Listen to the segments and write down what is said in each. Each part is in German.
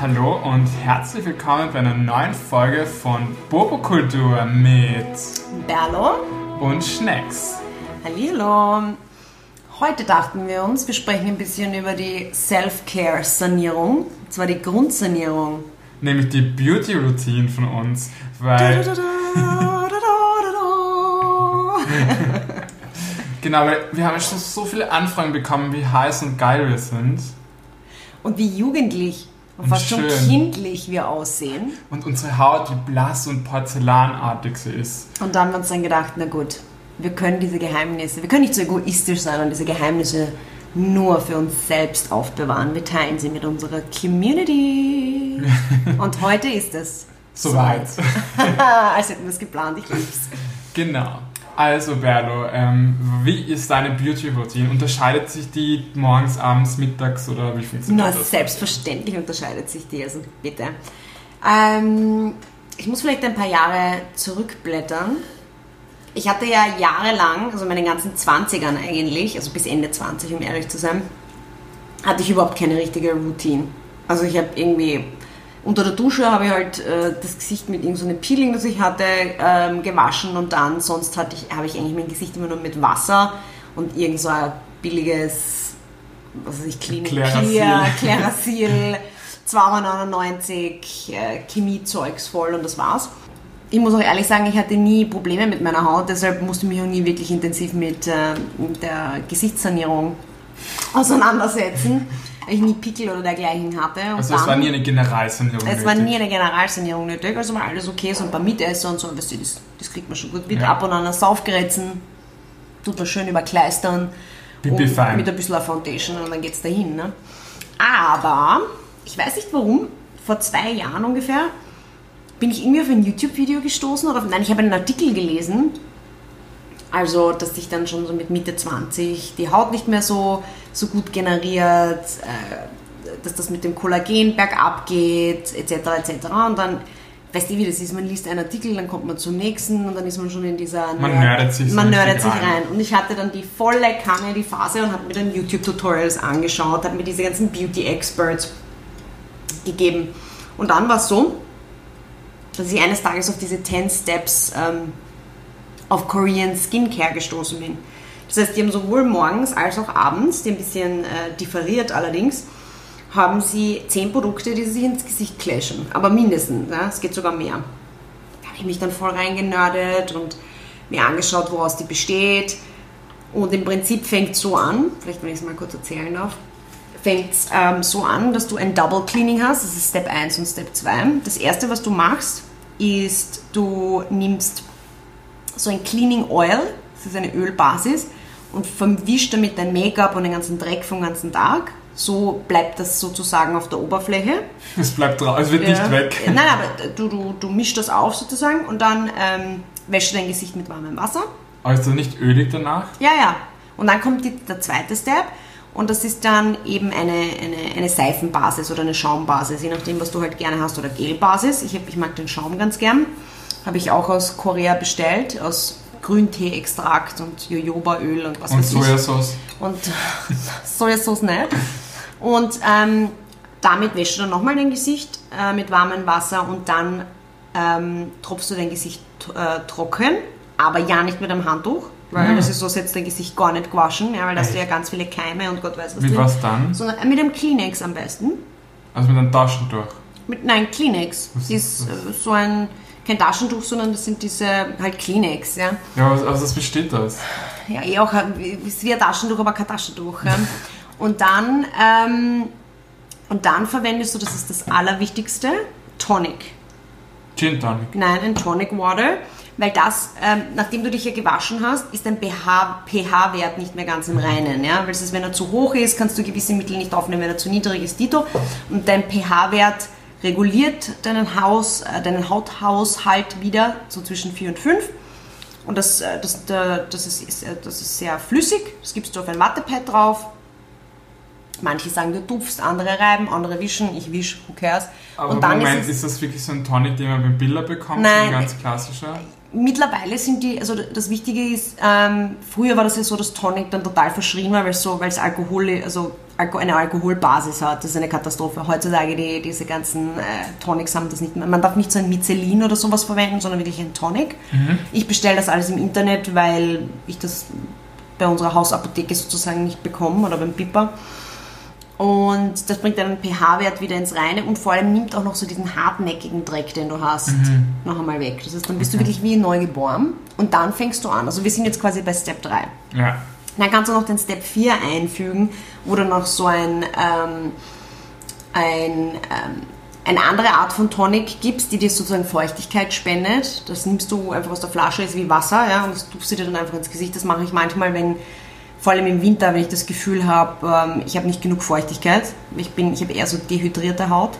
Hallo und herzlich willkommen bei einer neuen Folge von Bobokultur mit Berlo und Schnecks. Hallo. Heute dachten wir uns, wir sprechen ein bisschen über die Self-Care-Sanierung, und zwar die Grundsanierung. Nämlich die Beauty-Routine von uns, weil... genau, weil wir haben schon so viele Anfragen bekommen, wie heiß und geil wir sind. Und wie jugendlich und fast schon kindlich wir aussehen. Und unsere Haut, wie blass und porzellanartig sie ist. Und dann haben wir uns dann gedacht, na gut, wir können diese Geheimnisse, wir können nicht so egoistisch sein und diese Geheimnisse nur für uns selbst aufbewahren. Wir teilen sie mit unserer Community. Und heute ist es Soweit. Als hätten wir es geplant, ich lieb's. Genau. Also Berlo, ähm, wie ist deine Beauty-Routine? Unterscheidet sich die morgens, abends, mittags oder wie funktioniert Na, das? selbstverständlich unterscheidet sich die, also bitte. Ähm, ich muss vielleicht ein paar Jahre zurückblättern. Ich hatte ja jahrelang, also meine ganzen 20ern eigentlich, also bis Ende 20, um ehrlich zu sein, hatte ich überhaupt keine richtige Routine. Also ich habe irgendwie unter der Dusche habe ich halt äh, das Gesicht mit irgendeinem so Peeling, das ich hatte, ähm, gewaschen und dann sonst hatte ich, habe ich eigentlich mein Gesicht immer nur mit Wasser und irgend so ein billiges, was weiß ich, Clean Klerasil. Clear, Klerasil, 2,99 äh, Chemiezeugs voll und das war's. Ich muss auch ehrlich sagen, ich hatte nie Probleme mit meiner Haut, deshalb musste ich mich auch nie wirklich intensiv mit, äh, mit der Gesichtssanierung auseinandersetzen, ich nie Pickel oder dergleichen hatte. Und Also es war nie eine Generalsanierung es war nie eine Generalsanierung nötig, also war alles okay, so ein paar Mitesser und so, weißt du, das, das kriegt man schon gut mit. Ja. Ab und an ein Saufgeritzen, tut man schön überkleistern. Und fein. Mit ein bisschen Foundation und dann geht's dahin. Ne? Aber, ich weiß nicht warum, vor zwei Jahren ungefähr, bin ich irgendwie auf ein YouTube-Video gestoßen oder auf, nein, ich habe einen Artikel gelesen, also, dass sich dann schon so mit Mitte 20 die Haut nicht mehr so, so gut generiert, äh, dass das mit dem Kollagen bergab geht, etc. etc. Und dann, weißt du, wie das ist, man liest einen Artikel, dann kommt man zum nächsten und dann ist man schon in dieser... Man Nerd- nerdet sich so Man richtig nerdet sich rein. rein. Und ich hatte dann die volle Kanne, die Phase und habe mir dann YouTube-Tutorials angeschaut, habe mir diese ganzen Beauty-Experts gegeben. Und dann war es so, dass ich eines Tages auf diese 10 Steps ähm, auf Korean Skincare gestoßen bin. Das heißt, die haben sowohl morgens als auch abends, die ein bisschen äh, differiert allerdings, haben sie 10 Produkte, die sich ins Gesicht clashen. Aber mindestens, ja, es geht sogar mehr. Da habe ich mich dann voll reingenördet und mir angeschaut, woraus die besteht. Und im Prinzip fängt so an, vielleicht wenn ich es mal kurz erzählen darf, fängt ähm, so an, dass du ein Double Cleaning hast, das ist Step 1 und Step 2. Das erste, was du machst, ist, du nimmst so ein Cleaning Oil, das ist eine Ölbasis, und verwischt damit dein Make-up und den ganzen Dreck vom ganzen Tag. So bleibt das sozusagen auf der Oberfläche. Es bleibt drauf, es wird Ja. nicht weg. Nein, aber du, du, du mischst das auf sozusagen und dann ähm, wäschst du dein Gesicht mit warmem Wasser. Aber ist das nicht ölig danach? Ja, ja. Und dann kommt die, der zweite Step und das ist dann eben eine, eine, eine Seifenbasis oder eine Schaumbasis, je nachdem, was du halt gerne hast, oder Gelbasis. Ich, hab, ich mag den Schaum ganz gern. Habe ich auch aus Korea bestellt, aus Grüntee-Extrakt und Jojobaöl und was Und weiß ich Sojasauce? und Sojasauce nicht. Und ähm, damit wäschst du dann nochmal dein Gesicht äh, mit warmem Wasser und dann ähm, tropfst du dein Gesicht äh, trocken, aber ja nicht mit einem Handtuch, weil Ja. das ist so, setzt dein Gesicht gar nicht gewaschen, ja, weil da hast du ja ganz viele Keime und Gott weiß was Wie drin. was dann? Sondern äh, mit einem Kleenex am besten. Also mit einem Taschentuch. Mit, nein, Kleenex. Was Das ist ist äh, so ein, kein Taschentuch, sondern das sind diese halt Kleenex, ja. Ja, also was besteht das? Ja, eh auch ein- ist wie ein Taschentuch, aber kein Taschentuch. Ja. Und dann, ähm, und dann verwendest du, das ist das Allerwichtigste, Tonic. Gin Tonic. Nein, ein Tonic Water, weil das, ähm, nachdem du dich ja gewaschen hast, ist dein pH pH-Wert nicht mehr ganz im Reinen. Ja? Weil das ist, wenn er zu hoch ist, kannst du gewisse Mittel nicht aufnehmen, wenn er zu niedrig ist, Dito. Und dein pH-Wert reguliert deinen, Haus, äh, deinen Hauthaushalt wieder, so zwischen 4 und 5. Und das, äh, das, das, ist, äh, das ist sehr flüssig. Das gibst du auf ein Wattepad drauf. Manche sagen, du tupfst, andere reiben, andere wischen. Ich wisch, who cares. Aber und dann Moment, ist ist, das wirklich so ein Tonic, den man beim Billa bekommt? Nein. Ein ganz klassischer? mittlerweile sind die, also das Wichtige ist, ähm, früher war das ja so, dass Tonic dann total verschrien war, weil es so, weil es Alkohol, also eine Alkoholbasis hat. Das ist eine Katastrophe. Heutzutage die, diese ganzen äh, Tonics haben das nicht mehr. Man darf nicht so ein Mycelin oder sowas verwenden, sondern wirklich ein Tonic. Ich bestelle das alles im Internet, weil ich das bei unserer Hausapotheke sozusagen nicht bekomme oder beim Piper. Und das bringt deinen pH-Wert wieder ins Reine und vor allem nimmt auch noch so diesen hartnäckigen Dreck, den du hast, noch einmal weg. Das heißt, dann bist du wirklich wie neu geboren und dann fängst du an. Also wir sind jetzt quasi bei Step 3. Ja. Dann kannst du noch den Step 4 einfügen, wo du noch so ein, ähm, ein, ähm, eine andere Art von Tonic gibst, die dir sozusagen Feuchtigkeit spendet. Das nimmst du einfach aus der Flasche, ist wie Wasser, ja, und das tupfst du dir dann einfach ins Gesicht. Das mache ich manchmal, wenn, vor allem im Winter, wenn ich das Gefühl habe, ähm, ich habe nicht genug Feuchtigkeit. Ich, bin, ich habe eher so dehydrierte Haut.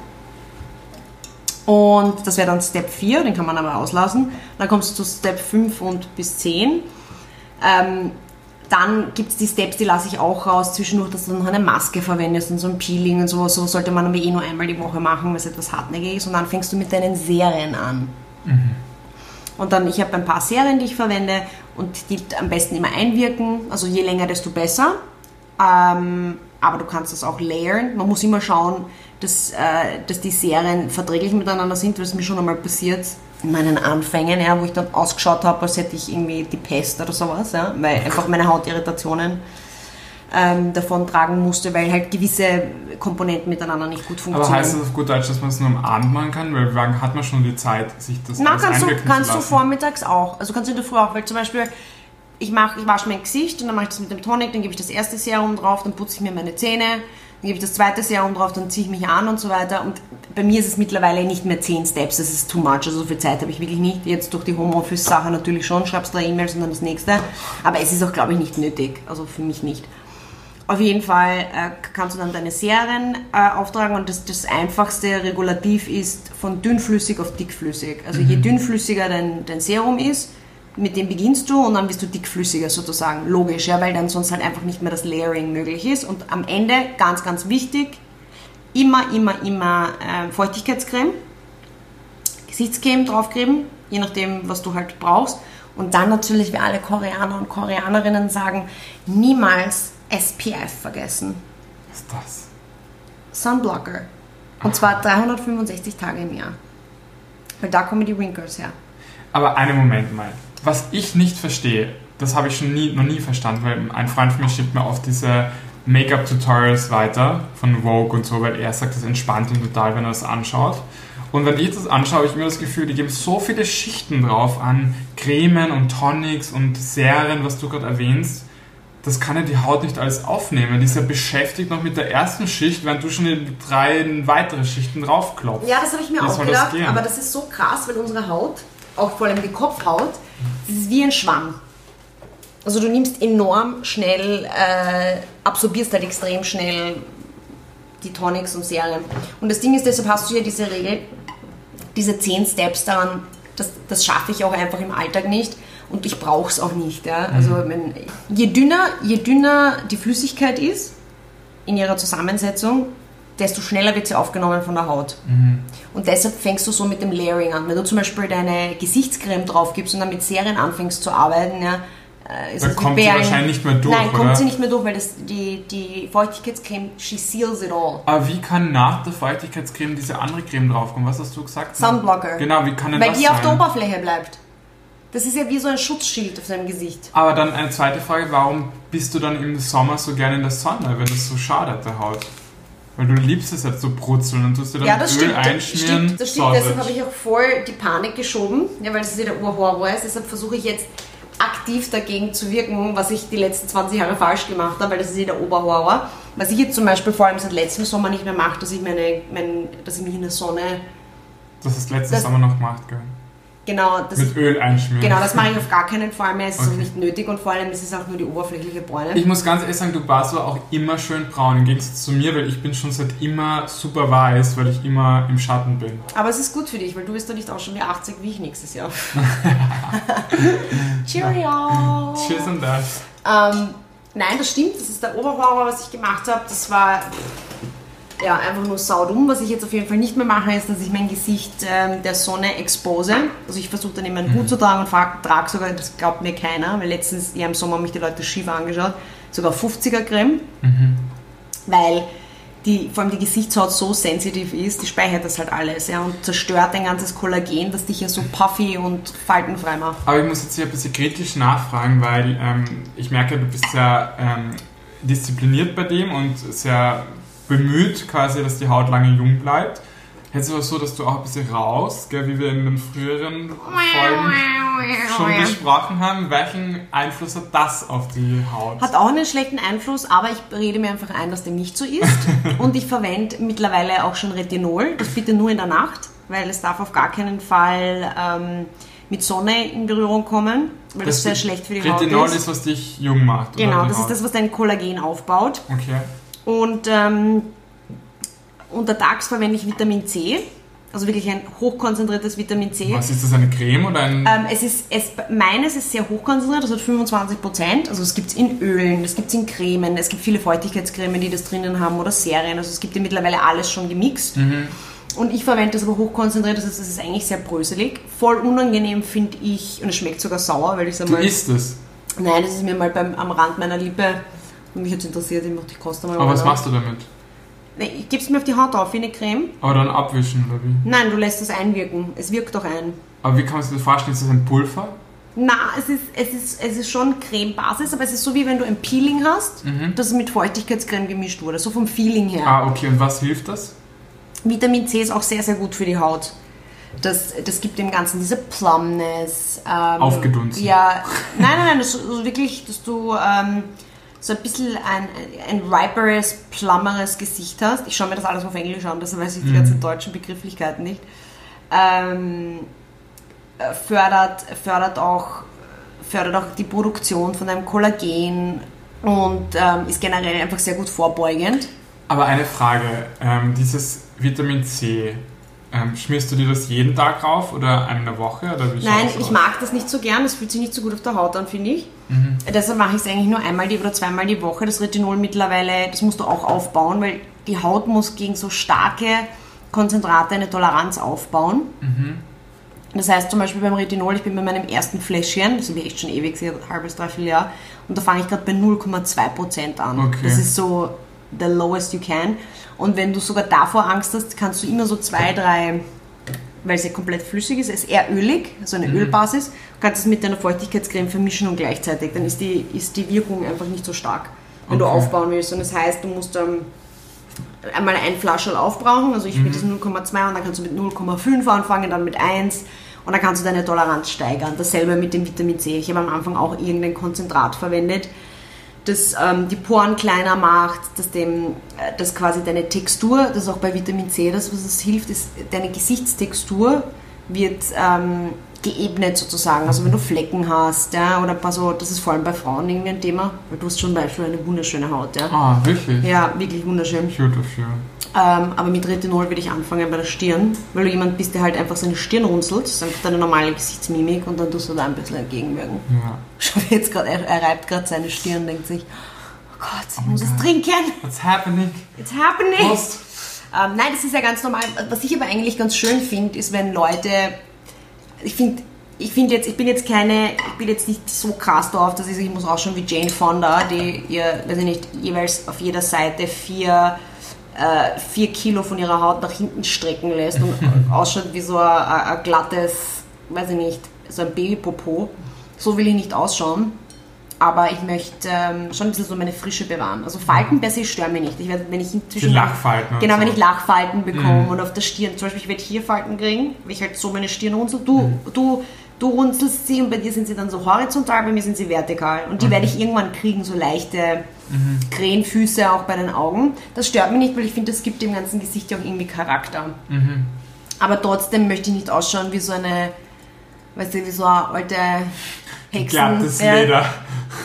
Und das wäre dann Step 4, den kann man aber auslassen. Dann kommst du zu Step 5 und bis 10. Ähm, dann gibt es die Steps, die lasse ich auch raus, zwischendurch, dass du noch eine Maske verwendest und so ein Peeling und so. So sollte man aber eh nur einmal die Woche machen, weil es etwas hartnäckig ist. Und dann fängst du mit deinen Serien an. Und dann, ich habe ein paar Serien, die ich verwende und die am besten immer einwirken. Also je länger, desto besser. Ähm, aber du kannst das auch layern. Man muss immer schauen, dass, äh, dass die Serien verträglich miteinander sind, weil es mir schon einmal passiert meinen Anfängen, ja, wo ich dann ausgeschaut habe, als hätte ich irgendwie die Pest oder sowas, ja, weil einfach meine Haut Irritationen ähm, davon tragen musste, weil halt gewisse Komponenten miteinander nicht gut Aber funktionieren. heißt das auf gut Deutsch, dass man es nur am Abend machen kann? Weil wann hat man schon die Zeit, sich das Na, kannst du, kannst du vormittags auch. Also kannst du in der Früh auch, weil zum Beispiel ich mache, ich wasche mein Gesicht und dann mache ich das mit dem Tonic, dann gebe ich das erste Serum drauf, dann putze ich mir meine Zähne, ich das zweite Serum drauf, dann ziehe ich mich an und so weiter. Und bei mir ist es mittlerweile nicht mehr 10 Steps, das ist too much, also so viel Zeit habe ich wirklich nicht. Jetzt durch die Homeoffice-Sache natürlich schon, schreibst drei E-Mails und dann das nächste. Aber es ist auch, glaube ich, nicht nötig, also für mich nicht. Auf jeden Fall äh, kannst du dann deine Serien äh, auftragen und das, das einfachste Regulativ ist von dünnflüssig auf dickflüssig. Also je dünnflüssiger dein, dein Serum ist, mit dem beginnst du und dann bist du dickflüssiger sozusagen. Logisch, ja, weil dann sonst halt einfach nicht mehr das Layering möglich ist. Und am Ende, ganz, ganz wichtig, immer, immer, immer äh, Feuchtigkeitscreme, Gesichtscreme draufgeben, je nachdem, was du halt brauchst. Und dann natürlich, wie alle Koreaner und Koreanerinnen sagen, niemals SPF vergessen. Was ist das? Sunblocker. Und zwar 365 Tage im Jahr. Weil da kommen die Wrinkles her. Aber einen Moment mal. Was ich nicht verstehe, das habe ich schon nie, noch nie verstanden, weil ein Freund von mir schickt mir oft diese Make-up-Tutorials weiter von Vogue und so, weil er sagt, das entspannt ihn total, wenn er das anschaut. Und wenn ich das anschaue, habe ich immer das Gefühl, die geben so viele Schichten drauf an Cremen und Tonics und Serien, was du gerade erwähnst. Das kann ja die Haut nicht alles aufnehmen. Die ist ja beschäftigt noch mit der ersten Schicht, während du schon in drei weitere Schichten draufklopfst. Ja, das habe ich mir Wie auch das gedacht, gehen? aber das ist so krass, weil unsere Haut, auch vor allem die Kopfhaut, das ist wie ein Schwamm. Also du nimmst enorm schnell, äh, absorbierst halt extrem schnell die Tonics und Serien. Und das Ding ist, deshalb hast du ja diese Regel, diese 10 Steps daran, das, das schaffe ich auch einfach im Alltag nicht und ich brauche es auch nicht. Ja? Also wenn, je, dünner, je dünner die Flüssigkeit ist in ihrer Zusammensetzung, desto schneller wird sie aufgenommen von der Haut. Und deshalb fängst du so mit dem Layering an. Wenn du zum Beispiel deine Gesichtscreme drauf gibst und dann mit Serien anfängst zu arbeiten, ja, äh, ist Dann es wie kommt sie wahrscheinlich nicht mehr durch, Nein, kommt oder? sie nicht mehr durch, weil das, die, die Feuchtigkeitscreme, she seals it all. Aber wie kann nach der Feuchtigkeitscreme diese andere Creme draufkommen? Was hast du gesagt? Sunblocker. Genau, wie kann denn Weil das die sein? auf der Oberfläche bleibt. Das ist ja wie so ein Schutzschild auf deinem Gesicht. Aber dann eine zweite Frage, warum bist du dann im Sommer so gerne in der Sonne, wenn das so schadet der Haut? Weil du liebst es jetzt so brutzeln und tust dir dann Ja, das Öl stimmt. Das einschmieren. stimmt, das stimmt. Deshalb habe ich auch voll die Panik geschoben, ja, weil das wieder Urhorror ist. Deshalb versuche ich jetzt aktiv dagegen zu wirken, was ich die letzten 20 Jahre falsch gemacht habe, weil das ist wieder Oberhorror. Was ich jetzt zum Beispiel vor allem seit letztem Sommer nicht mehr mache, dass ich, meine, mein, dass ich mich in der Sonne, Das du letzten Sommer noch gemacht, gell? Genau, das, Mit Öl einschmieren. genau, das mache ich auf gar keinen Fall mehr. Es ist Okay. auch nicht nötig und vor allem ist es auch nur die oberflächliche Bräune. Ich muss ganz ehrlich sagen, du warst aber auch immer schön braun, im Gegensatz zu mir, weil ich bin schon seit immer super weiß, weil ich immer im Schatten bin. Aber es ist gut für dich, weil du bist doch nicht auch schon wie 80 wie ich nächstes Jahr. Cheerio! Cheers und das. Ähm, nein, das stimmt, das ist der Oberhorror, was ich gemacht habe. Das war ja, einfach nur saudumm. Was ich jetzt auf jeden Fall nicht mehr mache, ist, dass ich mein Gesicht ähm, der Sonne expose. Also ich versuche dann immer einen Hut zu tragen und trage sogar, das glaubt mir keiner, weil letztens ja im Sommer haben mich die Leute schief angeschaut, sogar 50er Creme. weil die, vor allem die Gesichtshaut so sensitiv ist, die speichert das halt alles ja, und zerstört dein ganzes Kollagen, das dich ja so puffy und faltenfrei macht. Aber ich muss jetzt hier ein bisschen kritisch nachfragen, weil ähm, ich merke, du bist sehr ähm, diszipliniert bei dem und sehr bemüht quasi, dass die Haut lange jung bleibt. Jetzt ist es aber so, dass du auch ein bisschen raus, gell, wie wir in den früheren Folgen schon besprochen haben. Welchen Einfluss hat das auf die Haut? Hat auch einen schlechten Einfluss, aber ich rede mir einfach ein, dass dem nicht so ist. und ich verwende mittlerweile auch schon Retinol. Das bitte nur in der Nacht, weil es darf auf gar keinen Fall ähm, mit Sonne in Berührung kommen, weil das, das sehr schlecht für die Retinol Haut ist. Retinol ist, was dich jung macht. Genau, das ist das, was dein Kollagen aufbaut. Okay. Und ähm, untertags verwende ich Vitamin C. Also wirklich ein hochkonzentriertes Vitamin C. Was ist das, eine Creme oder ein... Ähm, es ist, es, meines ist sehr hochkonzentriert, das hat 25 Prozent. Also es gibt es in Ölen, es gibt es in Cremen, es gibt viele Feuchtigkeitscremen, die das drinnen haben oder Serien. Also es gibt ja mittlerweile alles schon gemixt. Mhm. Und ich verwende das aber hochkonzentriert, das heißt, es ist eigentlich sehr bröselig. Voll unangenehm finde ich, und es schmeckt sogar sauer, weil ich es einmal... Du isst es? Nein, das ist mir mal beim, am Rand meiner Lippe, mich jetzt interessiert, ich dachte, ich koste mal. Aber was machst du damit? Ich gebe es mir auf die Haut auf wie eine Creme. Aber dann abwischen, oder wie? Nein, du lässt es einwirken. Es wirkt doch ein. Aber wie kann man sich das vorstellen? Ist das ein Pulver? Na, es ist, es ist, es ist schon Cremebasis, aber es ist so wie wenn du ein Peeling hast, Mhm. das mit Feuchtigkeitscreme gemischt wurde. So vom Feeling her. Ah, okay. Und was hilft das? Vitamin C ist auch sehr, sehr gut für die Haut. Das, das gibt dem Ganzen diese Plumpness. Ähm, Aufgedunsen. Ja, nein, nein, nein, das ist so wirklich, dass du ähm, so ein bisschen ein, ein riperes, plummeres Gesicht hast. Ich schaue mir das alles auf Englisch an, das weiß ich die Mhm. ganzen deutschen Begrifflichkeiten nicht. Ähm, äh, fördert, fördert, auch, fördert auch die Produktion von einem Kollagen und ähm, ist generell einfach sehr gut vorbeugend. Aber eine Frage. Ähm, dieses Vitamin C, ähm, schmierst du dir das jeden Tag rauf oder der Woche? Oder wie Nein, ich aus? mag das nicht so gern, das fühlt sich nicht so gut auf der Haut an, finde ich. Mhm. Deshalb mache ich es eigentlich nur einmal die oder zweimal die Woche. Das Retinol mittlerweile, das musst du auch aufbauen, weil die Haut muss gegen so starke Konzentrate eine Toleranz aufbauen. Mhm. Das heißt zum Beispiel beim Retinol, ich bin bei meinem ersten Fläschchen, das habe ich echt schon ewig, ein halbes, dreiviertel Jahr, und da fange ich gerade bei 0,2% an. Okay. Das ist so the lowest you can. Und wenn du sogar davor Angst hast, kannst du immer so zwei, drei, weil es ja komplett flüssig ist, es ist eher ölig, also eine Mhm. Ölbasis, kannst es mit deiner Feuchtigkeitscreme vermischen und gleichzeitig, dann ist die, ist die Wirkung einfach nicht so stark, wenn du Okay. aufbauen willst. Und das heißt, du musst ähm, einmal ein Flascherl aufbrauchen, also ich Mhm. mit diesem 0,2 und dann kannst du mit 0,5 anfangen, dann mit 1 und dann kannst du deine Toleranz steigern. Dasselbe mit dem Vitamin C. Ich habe am Anfang auch irgendein Konzentrat verwendet, das ähm, die Poren kleiner macht, das, dem, äh, das quasi deine Textur, das ist auch bei Vitamin C, das was es hilft, ist deine Gesichtstextur wird ähm, geebnet sozusagen. Also wenn du Flecken hast, ja, oder ein paar so, das ist vor allem bei Frauen irgendwie ein Thema, weil du hast zum Beispiel eine wunderschöne Haut, ja. Ah, wirklich? Ja, wirklich wunderschön. Dafür. Ähm, aber mit Retinol würde ich anfangen bei der Stirn, weil du jemand bist, der halt einfach seine Stirn runzelt. Das ist einfach deine normale Gesichtsmimik und dann tust du da ein bisschen entgegenwirken. Ja. Schau jetzt gerade, er, er reibt gerade seine Stirn und denkt sich, oh Gott, ich muss es trinken. What's happening? It's happening. Prost! Ähm, nein, das ist ja ganz normal. Was ich aber eigentlich ganz schön finde, ist, wenn Leute, ich finde, ich finde jetzt, ich bin jetzt keine, ich bin jetzt nicht so krass drauf, dass ich ich muss ausschauen wie Jane Fonda, die ihr, weiß ich nicht, jeweils auf jeder Seite vier, äh, vier Kilo von ihrer Haut nach hinten strecken lässt und ausschaut wie so ein, glattes, weiß ich nicht, so ein Babypopo. So will ich nicht ausschauen. Aber ich möchte ähm, schon ein bisschen so meine Frische bewahren. Also Falten per se stören mich nicht. Ich werde, wenn ich inzwischen Die Lachfalten Genau, so. wenn ich Lachfalten bekomme Mhm. und auf der Stirn, zum Beispiel ich werde hier Falten kriegen, weil ich halt so meine Stirn runzel. Du, Mhm. du, du runzelst sie und bei dir sind sie dann so horizontal, bei mir sind sie vertikal. Und die Mhm. werde ich irgendwann kriegen, so leichte Krähenfüße auch bei den Augen. Das stört mich nicht, weil ich finde, das gibt dem ganzen Gesicht ja auch irgendwie Charakter. Mhm. Aber trotzdem möchte ich nicht ausschauen wie so eine, weißt du, wie so eine alte Hexen. Glattes Ja. Leder.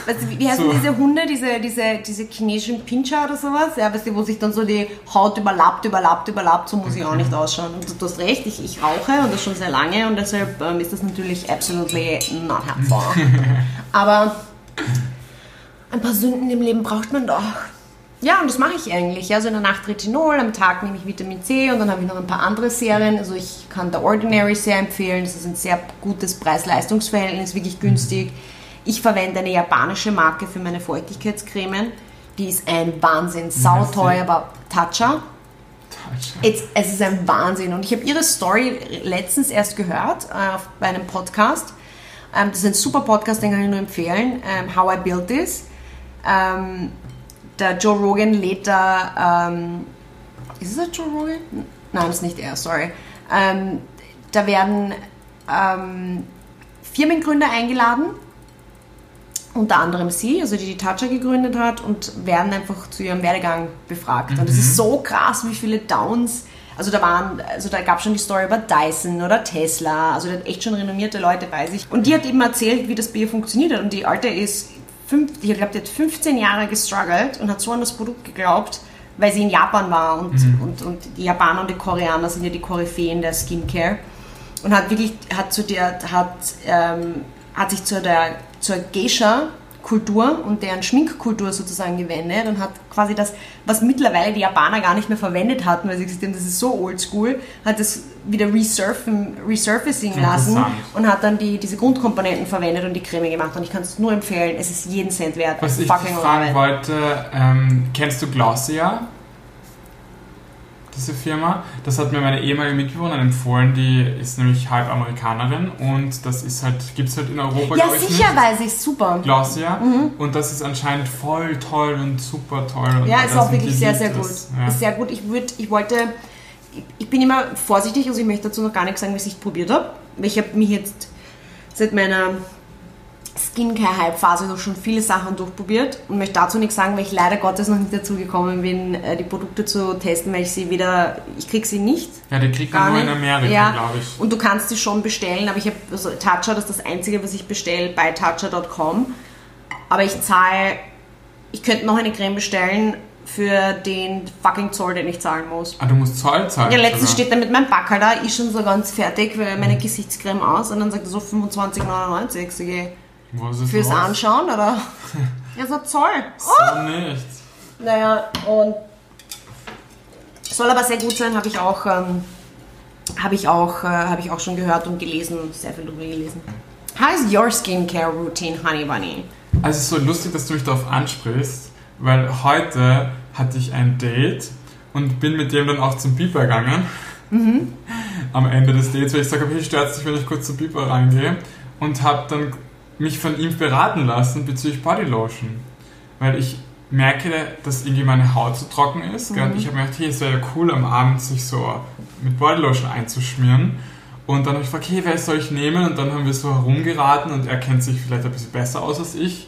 Weißt du, wie, heißen So. diese Hunde, diese, diese, diese chinesischen Pinscher oder sowas? Ja, weißt du, wo sich dann so die Haut überlappt, überlappt, überlappt, so muss ich auch nicht ausschauen. Und du, du hast recht, ich, ich rauche und das schon sehr lange und deshalb ähm, ist das natürlich absolutely not helpful. Aber ein paar Sünden im Leben braucht man doch. Ja, und das mache ich eigentlich. Also in der Nacht Retinol, am Tag nehme ich Vitamin C und dann habe ich noch ein paar andere Serien. Also ich kann The Ordinary sehr empfehlen. Das ist ein sehr gutes Preis-Leistungs-Verhältnis, wirklich günstig. Ich verwende eine japanische Marke für meine Feuchtigkeitscremen. Die ist ein Wahnsinn. Sauteuer, aber Tatcha. Es, es ist ein Wahnsinn. Und ich habe ihre Story letztens erst gehört äh, bei einem Podcast. Ähm, das ist ein super Podcast, den kann ich nur empfehlen. Ähm, How I Built This. Ähm, der Joe Rogan lädt da. Ähm, ist es der Joe Rogan? Nein, das ist nicht er, sorry. Ähm, da werden ähm, Firmengründer eingeladen unter anderem sie, also die die Toucher gegründet hat und werden einfach zu ihrem Werdegang befragt. Mhm. Und es ist so krass, wie viele Downs, also da waren, also da gab es schon die Story über Dyson oder Tesla, also da hat echt schon renommierte Leute bei sich. Und die hat eben erzählt, wie das Bier funktioniert hat. Und die Alte ist, fünf, ich glaube, die hat 15 Jahre gestruggelt und hat so an das Produkt geglaubt, weil sie in Japan war und, mhm. und, und die Japaner und die Koreaner sind ja die Koryphäen der Skincare. Und hat wirklich, hat zu der, hat, ähm, hat sich zu der zur Geisha-Kultur und deren Schminkkultur sozusagen gewendet und hat quasi das, was mittlerweile die Japaner gar nicht mehr verwendet hatten, weil sie gesagt haben, das ist so oldschool, hat das wieder resurfen, resurfacing lassen und hat dann die, diese Grundkomponenten verwendet und die Creme gemacht. Und ich kann es nur empfehlen, es ist jeden Cent wert. Was ich fragen wollte, ähm, kennst du Glossier? Diese Firma. Das hat mir meine ehemalige Mitbewohnerin empfohlen, die ist nämlich halb Amerikanerin und das ist halt, gibt es halt in Europa, Ja, sicher nicht. weiß ich, super. Glossier. Mhm. Und das ist anscheinend voll toll und super toll. Und ja, ist auch wirklich sehr, sehr gut. Ja. Ist sehr gut. Ich, würd, ich wollte, ich bin immer vorsichtig, also ich möchte dazu noch gar nichts sagen, was ich probiert habe. Ich habe mich jetzt seit meiner Skincare-Hype-Phase noch schon viele Sachen durchprobiert und möchte dazu nichts sagen, weil ich leider Gottes noch nicht dazu gekommen bin, äh, die Produkte zu testen, weil ich sie wieder, ich kriege sie nicht. Ja, die kriegt man nur in Amerika, ja. glaube ich. Und du kannst sie schon bestellen, aber ich habe, also Toucher, das ist das einzige, was ich bestelle bei toucher.com. Aber ich zahle, ich könnte noch eine Creme bestellen für den fucking Zoll, den ich zahlen muss. Ah, du musst Zoll zahlen? Ja, letztens steht da mit meinem Backel da, ich schon so ganz fertig, weil meine Gesichtscreme aus und dann sagt er so 25,99. So, Fürs los? Anschauen, oder? ja, so Zoll. So oh! nichts. Naja, und soll aber sehr gut sein, habe ich auch, ähm, habe ich auch, äh, habe ich auch schon gehört und gelesen und sehr viel darüber gelesen. How is your skincare routine, Honey Bunny? Also es ist so lustig, dass du mich darauf ansprichst, weil heute hatte ich ein Date und bin mit dem dann auch zum Piper gegangen. Mhm. Am Ende des Dates, weil ich sage, okay, stört es dich, wenn ich kurz zum Piper reingehe und habe dann mich von ihm beraten lassen bezüglich Bodylotion. Weil ich merke, dass irgendwie meine Haut so trocken ist. Mhm. Und ich habe mir gedacht, hey, es wäre ja cool, am Abend sich so mit Bodylotion einzuschmieren. Und dann habe ich gefragt, hey, wer soll ich nehmen? Und dann haben wir so herumgeraten und er kennt sich vielleicht ein bisschen besser aus als ich.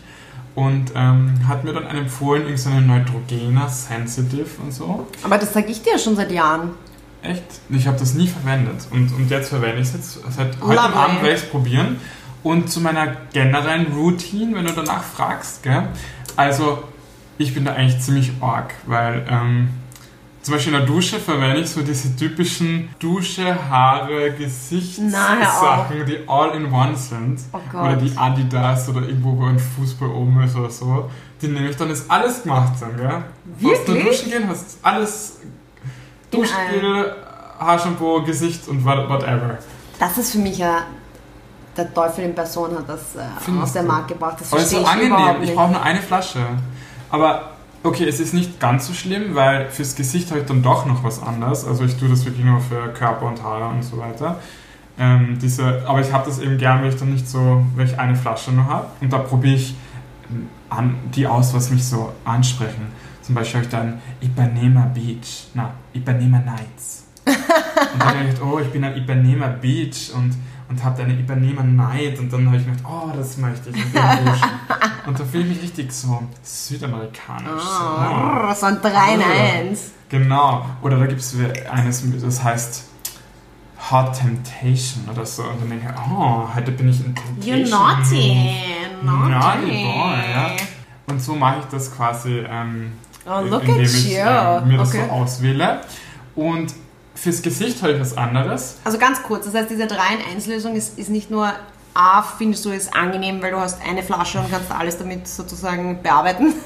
Und ähm, hat mir dann einen empfohlen, irgendeine Neutrogena Sensitive und so. Aber das sage ich dir schon seit Jahren. Echt? Ich habe das nie verwendet. Und, und jetzt verwende ich es jetzt. Seit heute Abend werde ich es probieren. Und zu meiner generellen Routine, wenn du danach fragst, gell? Also, ich bin da eigentlich ziemlich arg, weil ähm, zum Beispiel in der Dusche verwende ich so diese typischen Dusche, Haare, Gesichtssachen, die all in one sind. Oh oder die Adidas oder irgendwo, wo ein Fußball oben ist oder so. Die nehme ich dann, ist alles gemacht dann, gell? Wirklich? Du duschen gehen, hast alles Duschgel, Haarshampoo, Gesicht und whatever. Das ist für mich ja der Teufel in Person hat das äh, aus der Markt gebracht. Das Aber ist so angenehm. Ich brauche nur eine Flasche. Aber okay, es ist nicht ganz so schlimm, weil fürs Gesicht habe ich dann doch noch was anderes. Also ich tue das wirklich nur für Körper und Haare und so weiter. Ähm, diese, aber ich habe das eben gern, wenn ich dann nicht so, wenn ich eine Flasche nur habe. Und da probiere ich an, die aus, was mich so ansprechen. Zum Beispiel habe ich dann Ipanema Beach, na, Ipanema Nights. und dann habe ich gedacht, oh, ich bin ein Ipanema Beach und und habe eine Ipanema Night und dann habe ich gedacht, oh, das möchte ich. und da fühle ich mich richtig so südamerikanisch. Oh, so, so ein 3 in 1. Genau. Oder da gibt es eines, das heißt Hot Temptation oder so. Und dann denke ich, oh, heute bin ich in Temptation. You naughty. Naughty. Naughty boy, ja. Und so mache ich das quasi, ähm, oh, look indem at ich äh, mir das okay. so auswähle. Und Fürs Gesicht habe ich was anderes. Also ganz kurz, das heißt, diese 3 in 1 Lösung ist, ist nicht nur A, findest du es angenehm, weil du hast eine Flasche und kannst alles damit sozusagen bearbeiten.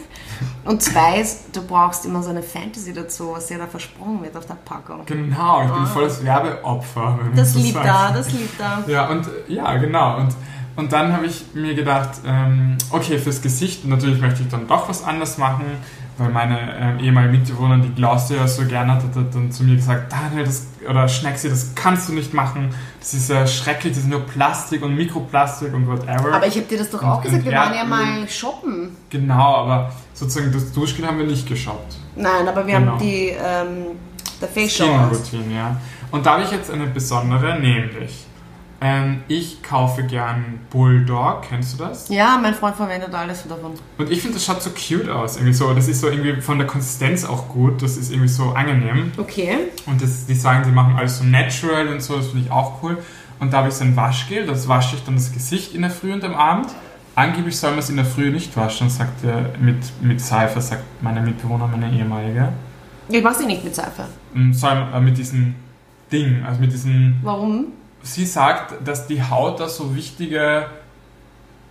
Und zwei ist, du brauchst immer so eine Fantasy dazu, was ja da versprochen wird auf der Packung. Genau, ich bin ah. volles Werbeopfer. das liebt da, das liebt da. Ja, und ja, genau. Und, und dann habe ich mir gedacht, ähm, okay, fürs Gesicht natürlich möchte ich dann doch was anders machen weil meine äh, ehemalige Mitbewohnerin, die ja so gerne hat, hat dann zu mir gesagt, Daniel, das, oder Schnecksi, das kannst du nicht machen. Das ist ja schrecklich, das ist nur Plastik und Mikroplastik und whatever. Aber ich habe dir das doch Und- auch gesagt, wir waren ja mal shoppen. Genau, aber sozusagen das Duschgel haben wir nicht geshoppt. Nein, aber wir Genau. haben die, ähm, der Facial. Routine, ja. Und da habe ich jetzt eine besondere, nämlich ähm, ich kaufe gern Bulldog, kennst du das? Ja, mein Freund verwendet alles davon. Und ich finde, das schaut so cute aus. Irgendwie so, das ist so irgendwie von der Konsistenz auch gut. Das ist irgendwie so angenehm. Okay. Und das, die sagen, die machen alles so natural und so, das finde ich auch cool. Und da habe ich so ein Waschgel, das wasche ich dann das Gesicht in der Früh und am Abend. Angeblich soll man es in der Früh nicht waschen, sagt der mit, mit Seife, sagt meine Mitbewohner, meine ehemalige. Ich mach sie nicht mit Seife. Und Soll man, äh, mit diesem Ding, also mit diesem Warum? Sie sagt, dass die Haut da so wichtige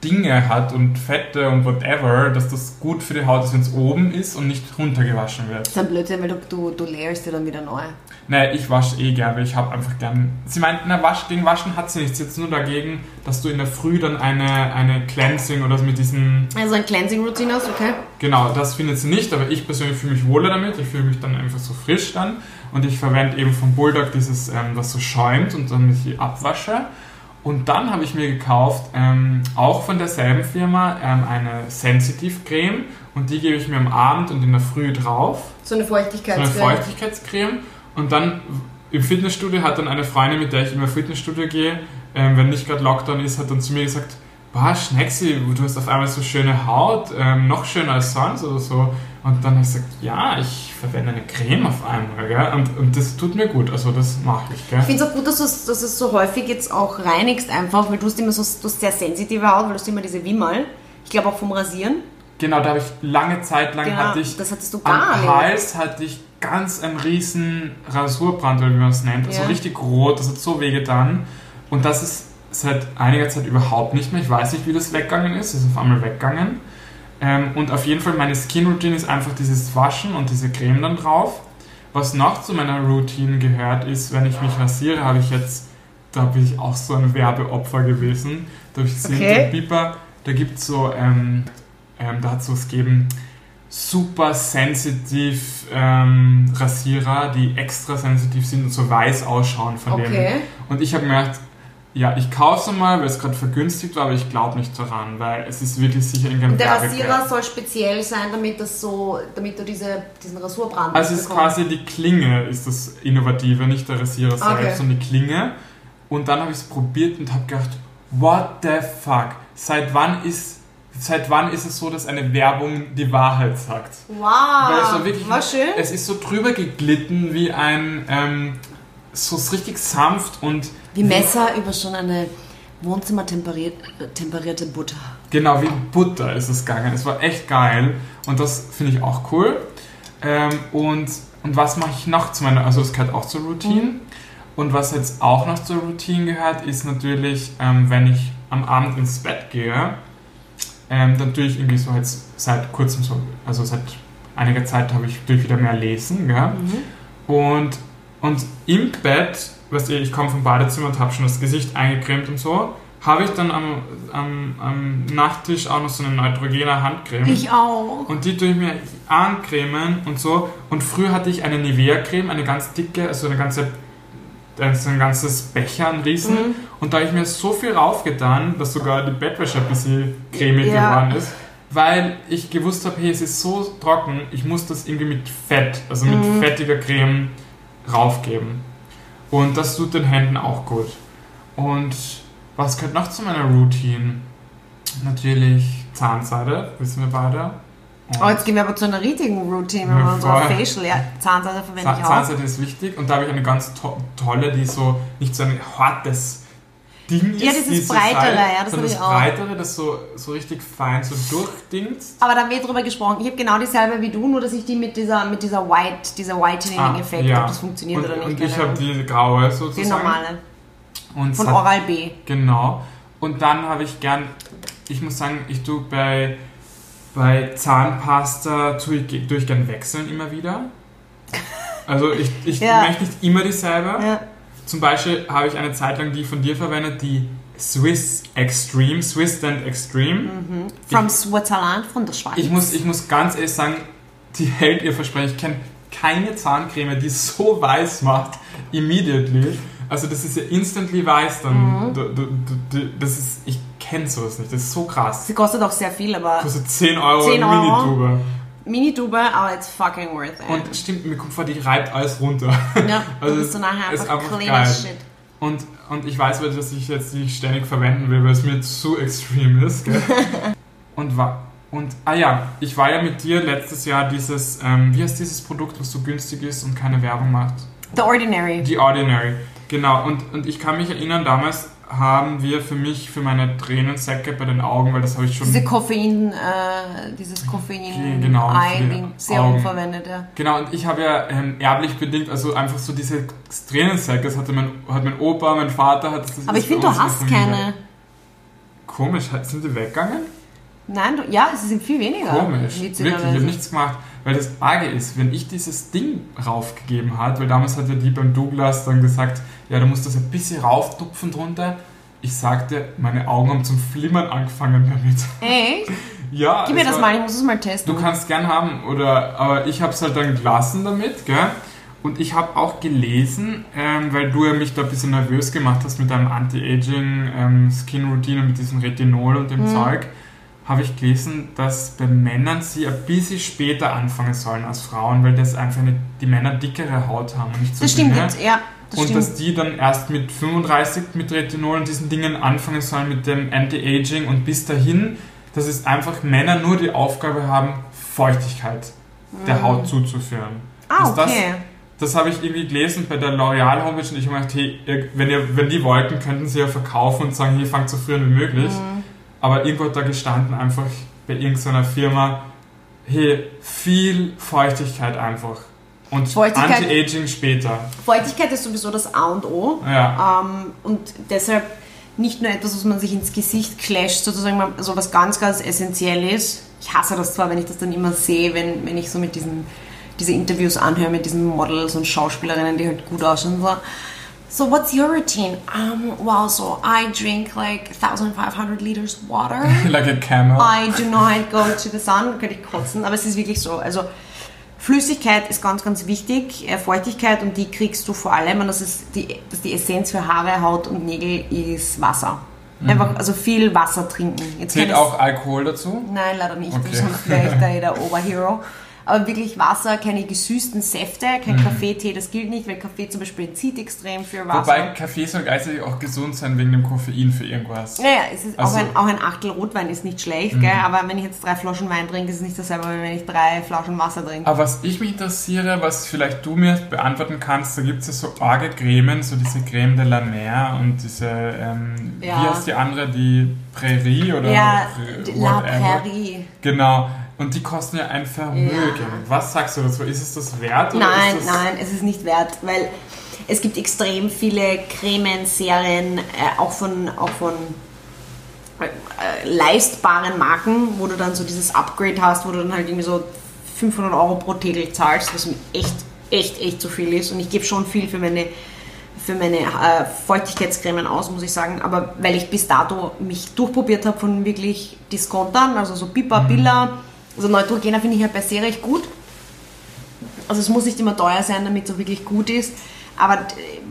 Dinge hat und Fette und whatever, dass das gut für die Haut ist, wenn es oben ist und nicht runtergewaschen wird. Das ist ein Blödsinn, weil du, du, du leerst dir dann wieder neu. Naja, ich wasche eh gern, weil ich habe einfach gern. Sie meint, na, wasch, gegen Waschen hat sie nichts. Jetzt nur dagegen, dass du in der Früh dann eine, eine Cleansing oder so mit diesen. Also ein Cleansing-Routine hast, okay? Genau, das findet sie nicht, aber ich persönlich fühle mich wohler damit. Ich fühle mich dann einfach so frisch dann. Und ich verwende eben vom Bulldog dieses, ähm, was so schäumt und dann ich abwasche. Und dann habe ich mir gekauft, ähm, auch von derselben Firma, ähm, eine Sensitive Creme. Und die gebe ich mir am Abend und in der Früh drauf. So eine So eine Feuchtigkeitscreme. Feuchtigkeitscreme. Und dann im Fitnessstudio hat dann eine Freundin, mit der ich immer Fitnessstudio gehe, ähm, wenn nicht gerade Lockdown ist, hat dann zu mir gesagt, boah, Schnecksi, du hast auf einmal so schöne Haut, ähm, noch schöner als sonst oder so. Und dann habe ich gesagt, ja, ich verwende eine Creme auf einmal, gell? Und, und das tut mir gut, also das mache ich, gell? Ich finde es auch gut, dass du es dass du es so häufig jetzt auch reinigst einfach, weil du hast immer so du hast sehr sensitive Haut, weil du hast immer diese Wimmerl. Ich glaube auch vom Rasieren. Genau, da habe ich lange Zeit lang Genau, hatte ich das hattest du am gar nicht. Hals hatte ich ganz einen riesen Rasurbrand, oder wie man es nennt. Also Ja. richtig rot, das hat so weh getan. Und das ist seit einiger Zeit überhaupt nicht mehr. Ich weiß nicht, wie das weggegangen ist. Es ist auf einmal weggegangen. Ähm, und auf jeden Fall, meine Skin Routine ist einfach dieses Waschen und diese Creme dann drauf. Was noch zu meiner Routine gehört, ist, wenn ich mich rasiere, habe ich jetzt, da bin ich auch so ein Werbeopfer gewesen. Da habe ich gesehen, Okay. der Biber, da gibt es so, ähm, ähm, da hat es so es gegeben, super sensitiv ähm, Rasierer, die extra sensitiv sind und so weiß ausschauen von dem. Okay. Und ich habe mir gedacht, ja, ich kaufe es mal, weil es gerade vergünstigt war, aber ich glaube nicht daran, weil es ist wirklich sicher irgendein Und der. Rasierer soll speziell sein, damit das so, damit du diese, diesen Rasurbrand Also es ist bekommst. quasi die Klinge ist das Innovative, nicht der Rasierer Okay. selbst, sondern die Klinge. Und dann habe ich es probiert und habe gedacht, what the fuck? Seit wann ist seit wann ist es so, dass eine Werbung die Wahrheit sagt? Wow, Weil es war wirklich, war schön. Es ist so drüber geglitten wie ein, ähm, so ist richtig sanft und Wie Messer über schon eine Wohnzimmer-temperierte Butter. genau wie Butter ist es gegangen. Es war echt geil und das finde ich auch cool. Ähm, und, und was mache ich noch zu meiner, also es gehört auch zur Routine. Und was jetzt auch noch zur Routine gehört, ist natürlich, ähm, wenn ich am Abend ins Bett gehe, ähm, dann tue ich irgendwie so jetzt seit kurzem so, also seit einiger Zeit habe ich durch wieder mehr lesen, gell? Und, und im Bett, weißt du, ich komme vom Badezimmer und habe schon das Gesicht eingecremt und so, habe ich dann am, am, am Nachttisch auch noch so eine neutrogene Handcreme. Ich auch. Und die tue ich mir ancremen und so. Und früher hatte ich eine Nivea-Creme, eine ganz dicke, also eine ganze, also ein ganzes Becher, ein Riesen. Mhm. Und da habe ich mir so viel raufgetan, dass sogar die Bettwäsche ein bisschen cremig Ja. geworden ist. Weil ich gewusst habe, hey, es ist so trocken, ich muss das irgendwie mit Fett, also mit Mhm. fettiger Creme raufgeben. Und das tut den Händen auch gut. Und was gehört noch zu meiner Routine? Natürlich Zahnseide, wissen wir beide. Und Oh, jetzt gehen wir aber zu einer richtigen Routine, ja, so voll. Facial. Ja, Zahnseide verwende Zahn- ich auch. Zahnseide ist wichtig und da habe ich eine ganz to tolle, die so nicht so ein hartes Ding ist. Ja, dieses Breitere, Seil, ja, das habe ich das auch. Breitere, das so, so richtig fein so durchdingst. Aber da haben wir drüber gesprochen. Ich habe genau dieselbe wie du, nur dass ich die mit dieser, mit dieser White, dieser Whitening-Effekt, ob das funktioniert Ah, und, oder nicht. Und ich habe die graue die sozusagen. normale. Und Von Oral B. Genau. Und dann habe ich gern, ich muss sagen, ich tue bei, bei Zahnpasta tue ich, tue ich gern wechseln immer wieder. Also ich, ich Ja. möchte nicht immer dieselbe. Ja. Zum Beispiel habe ich eine Zeit lang die von dir verwendet, die Swiss Extreme, Swiss Stand Extreme. From Switzerland, von der Schweiz. Ich, muss, ich muss ganz ehrlich sagen, die hält ihr Versprechen. Ich kenne keine Zahncreme, die so weiß macht, immediately. Also das ist ja instantly weiß dann. Mhm. Du, du, du, das ist, ich kenne sowas nicht. Das ist so krass. Sie kostet auch sehr viel, aber Kostet 10 Euro 10 Euro. Minitube. Mini-Tube, aber it's fucking worth it. Und stimmt, mir kommt vor, die reibt alles runter. ja, also bist du nachher ist einfach einfach clean geil. as shit. Und, und ich weiß, dass ich jetzt die ständig verwenden will, weil es mir zu extrem ist. Gell? und war. Und, ah ja, ich war ja mit dir letztes Jahr dieses, ähm, wie heißt dieses Produkt, was so günstig ist und keine Werbung macht? The Ordinary. The Ordinary. Genau, und, und ich kann mich erinnern, damals haben wir für mich, für meine Tränensäcke bei den Augen, weil das habe ich schon... Diese Koffein, äh, dieses Koffein Genau, für Ei, die Ding, Serum Augen. verwendet, ja. Genau, und ich habe ja ähm, erblich bedingt, also einfach so diese Tränensäcke, das hatte mein, hat mein Opa, mein Vater, hat das Aber ich finde, du hast keine. Komisch, sind die weggegangen? Nein, du, ja, es sind viel weniger. Komisch, wirklich, ich habe nichts gemacht. Weil das Arge ist, wenn ich dieses Ding raufgegeben hat, weil damals hat ja die beim Douglas dann gesagt, ja, du musst das ein bisschen rauftupfen drunter. Ich sagte, meine Augen haben zum Flimmern angefangen damit. Echt? Ja, Gib mir das war- mal, ich muss es mal testen. Du kannst gern haben, oder, aber ich habe es halt dann gelassen damit, gell? Und ich habe auch gelesen, ähm, weil du ja mich da ein bisschen nervös gemacht hast mit deinem Anti-Aging ähm, Skin Routine und mit diesem Retinol und dem Mhm. Zeug, habe ich gelesen, dass bei Männern sie ein bisschen später anfangen sollen als Frauen, weil das einfach eine, die Männer dickere Haut haben und nicht so das stimmt, dünne. jetzt, ja. Das und stimmt. dass die dann erst mit 35 mit Retinol und diesen Dingen anfangen sollen mit dem Anti-Aging und bis dahin, dass es einfach Männer nur die Aufgabe haben, Feuchtigkeit der Haut zuzuführen. Mhm. ah, dass das- okay. Das habe ich irgendwie gelesen bei der L'Oreal Homepage und ich habe gedacht, hey, wenn, ihr, wenn die wollten, könnten sie ja verkaufen und sagen, hier fangt so früh an wie möglich. Mhm. Aber irgendwo hat da gestanden einfach bei irgendeiner Firma, hey, viel Feuchtigkeit einfach. Und Anti-Aging später. Feuchtigkeit ist sowieso das A und O. Ja. Ähm, und deshalb nicht nur etwas, was man sich ins Gesicht clasht, sozusagen, mal- so was ganz, ganz essentiell ist. Ich hasse das zwar, wenn ich das dann immer sehe, wenn, wenn ich so mit diesen diese Interviews anhöre mit diesen Models und Schauspielerinnen, die halt gut aussehen. So, so what's your routine? Um, wow, so I drink like 1500 liters water. like a camel. I do not go to the sun, könnte ich kotzen, aber es ist wirklich so. Also Flüssigkeit ist ganz, ganz wichtig, äh, Feuchtigkeit und die kriegst du vor allem und das ist die, das die Essenz für Haare, Haut und Nägel ist Wasser. Einfach, also viel Wasser trinken. Jetzt Zählt auch Alkohol dazu? Nein, leider nicht, Okay. sonst wäre ich da eh der Oberhero. Aber wirklich Wasser, keine gesüßten Säfte, kein Mhm. Kaffee, Tee, das gilt nicht, weil Kaffee zum Beispiel entzieht extrem viel Wasser. Wobei Kaffee soll gleichzeitig auch gesund sein wegen dem Koffein für irgendwas. Ja, ja, es ist Also- Mhm. auch, ein, auch ein Achtel Rotwein ist nicht schlecht, gell? aber wenn ich jetzt drei Flaschen Wein trinke, ist es nicht dasselbe, wie wenn ich drei Flaschen Wasser trinke. Aber was ich mich interessiere, was vielleicht du mir beantworten kannst, da gibt es ja so arge Cremen, so diese Creme de la Mer und diese, ähm, Ja. wie heißt die andere, die Prärie oder ja, La. Prairie. Genau, und die kosten ja ein Vermögen. Ja. Was sagst du dazu? Ist es das wert? Oder Nein, ist das nein, es ist nicht wert, weil es gibt extrem viele Cremen, Serien, äh, auch von, auch von äh, leistbaren Marken, wo du dann so dieses Upgrade hast, wo du dann halt irgendwie so 500 Euro pro Tegel zahlst, was mir echt, echt, echt zu viel ist. Und ich gebe schon viel für meine, für meine äh, Feuchtigkeitscremen aus, muss ich sagen. Aber weil ich bis dato mich durchprobiert habe von wirklich Diskontern, also so Pipa, Billa, also Neutrogena finde ich halt per se recht gut. Also es muss nicht immer teuer sein, damit es auch wirklich gut ist. Aber